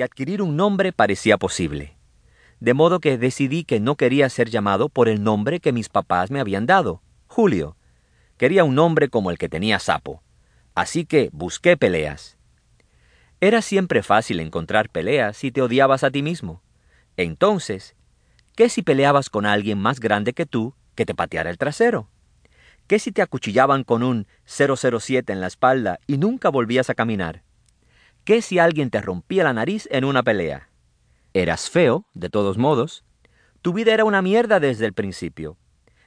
y adquirir un nombre parecía posible. De modo que decidí que no quería ser llamado por el nombre que mis papás me habían dado, Julio. Quería un nombre como el que tenía Sapo. Así que busqué peleas. Era siempre fácil encontrar peleas si te odiabas a ti mismo. Entonces, ¿qué si peleabas con alguien más grande que tú que te pateara el trasero? ¿Qué si te acuchillaban con un 007 en la espalda y nunca volvías a caminar? ¿Qué si alguien te rompía la nariz en una pelea? Eras feo, de todos modos. Tu vida era una mierda desde el principio.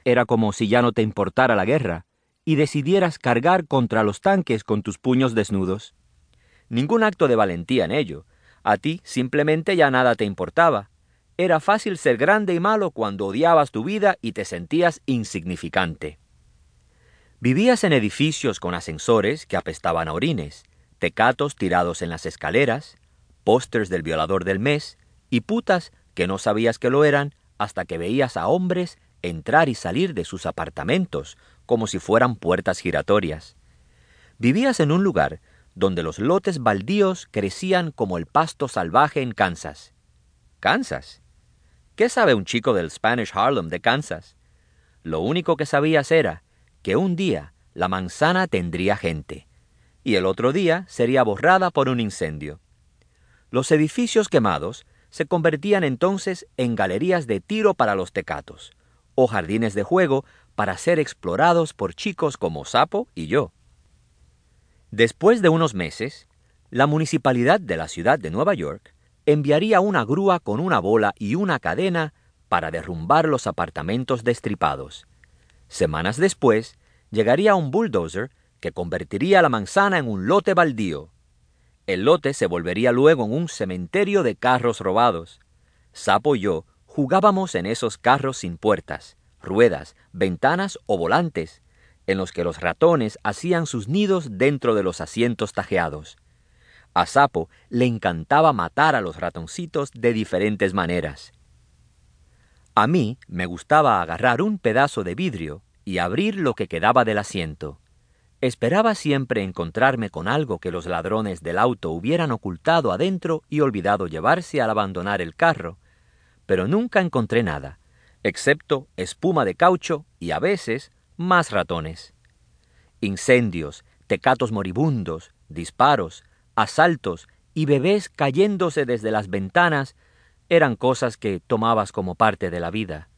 Era como si ya no te importara la guerra y decidieras cargar contra los tanques con tus puños desnudos. Ningún acto de valentía en ello. A ti simplemente ya nada te importaba. Era fácil ser grande y malo cuando odiabas tu vida y te sentías insignificante. Vivías en edificios con ascensores que apestaban a orines, tecatos tirados en las escaleras, pósters del violador del mes y putas que no sabías que lo eran hasta que veías a hombres entrar y salir de sus apartamentos como si fueran puertas giratorias. Vivías en un lugar donde los lotes baldíos crecían como el pasto salvaje en Kansas. ¿Kansas? ¿Qué sabe un chico del Spanish Harlem de Kansas? Lo único que sabías era que un día la manzana tendría gente, y el otro día sería borrada por un incendio. Los edificios quemados se convertían entonces en galerías de tiro para los tecatos, o jardines de juego para ser explorados por chicos como Sapo y yo. Después de unos meses, la municipalidad de la ciudad de Nueva York enviaría una grúa con una bola y una cadena para derrumbar los apartamentos destripados. Semanas después, llegaría un bulldozer que convertiría la manzana en un lote baldío. El lote se volvería luego en un cementerio de carros robados. Sapo y yo jugábamos en esos carros sin puertas, ruedas, ventanas o volantes, en los que los ratones hacían sus nidos dentro de los asientos tajeados. A Sapo le encantaba matar a los ratoncitos de diferentes maneras. A mí me gustaba agarrar un pedazo de vidrio y abrir lo que quedaba del asiento. Esperaba siempre encontrarme con algo que los ladrones del auto hubieran ocultado adentro y olvidado llevarse al abandonar el carro, pero nunca encontré nada, excepto espuma de caucho y a veces más ratones. Incendios, tecatos moribundos, disparos, asaltos y bebés cayéndose desde las ventanas eran cosas que tomabas como parte de la vida.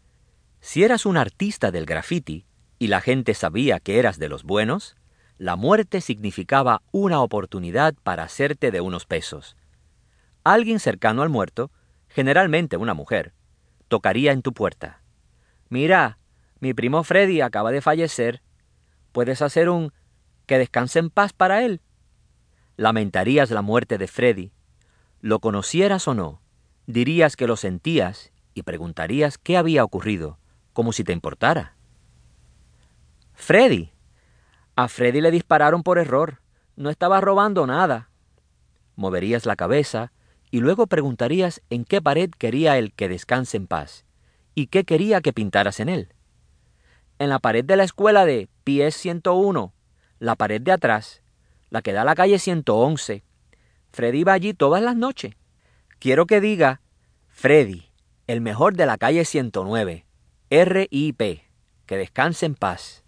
Si eras un artista del graffiti y la gente sabía que eras de los buenos, la muerte significaba una oportunidad para hacerte de unos pesos. Alguien cercano al muerto, generalmente una mujer, tocaría en tu puerta. Mira, mi primo Freddy acaba de fallecer. ¿Puedes hacer un que descanse en paz para él? Lamentarías la muerte de Freddy. Lo conocieras o no, dirías que lo sentías y preguntarías qué había ocurrido, como si te importara. Freddy. A Freddy le dispararon por error. No estaba robando nada. Moverías la cabeza y luego preguntarías en qué pared quería él que descanse en paz y qué quería que pintaras en él en la pared de la escuela de Pies 101, la pared de atrás, la que da a la calle 111. Freddy va allí todas las noches. Quiero que diga, Freddy, el mejor de la calle 109, R.I.P., que descanse en paz.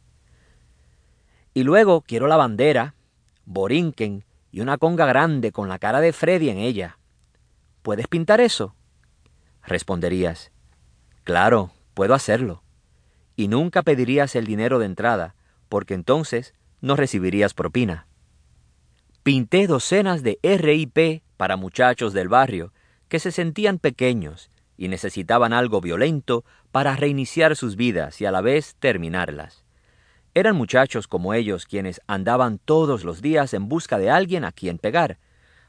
Y luego quiero la bandera, Borinquen y una conga grande con la cara de Freddy en ella. ¿Puedes pintar eso? Responderías, claro, puedo hacerlo y nunca pedirías el dinero de entrada, porque entonces no recibirías propina. Pinté docenas de RIP para muchachos del barrio que se sentían pequeños y necesitaban algo violento para reiniciar sus vidas y a la vez terminarlas. Eran muchachos como ellos quienes andaban todos los días en busca de alguien a quien pegar,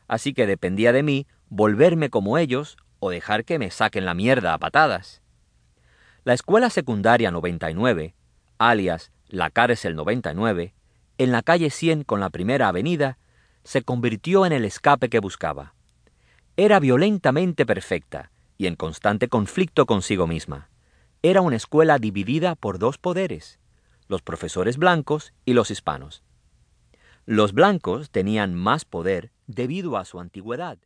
así que dependía de mí volverme como ellos o dejar que me saquen la mierda a patadas. La escuela secundaria 99, alias la cárcel 99, en la calle 100 con la primera avenida, se convirtió en el escape que buscaba. Era violentamente perfecta y en constante conflicto consigo misma. Era una escuela dividida por dos poderes, los profesores blancos y los hispanos. Los blancos tenían más poder debido a su antigüedad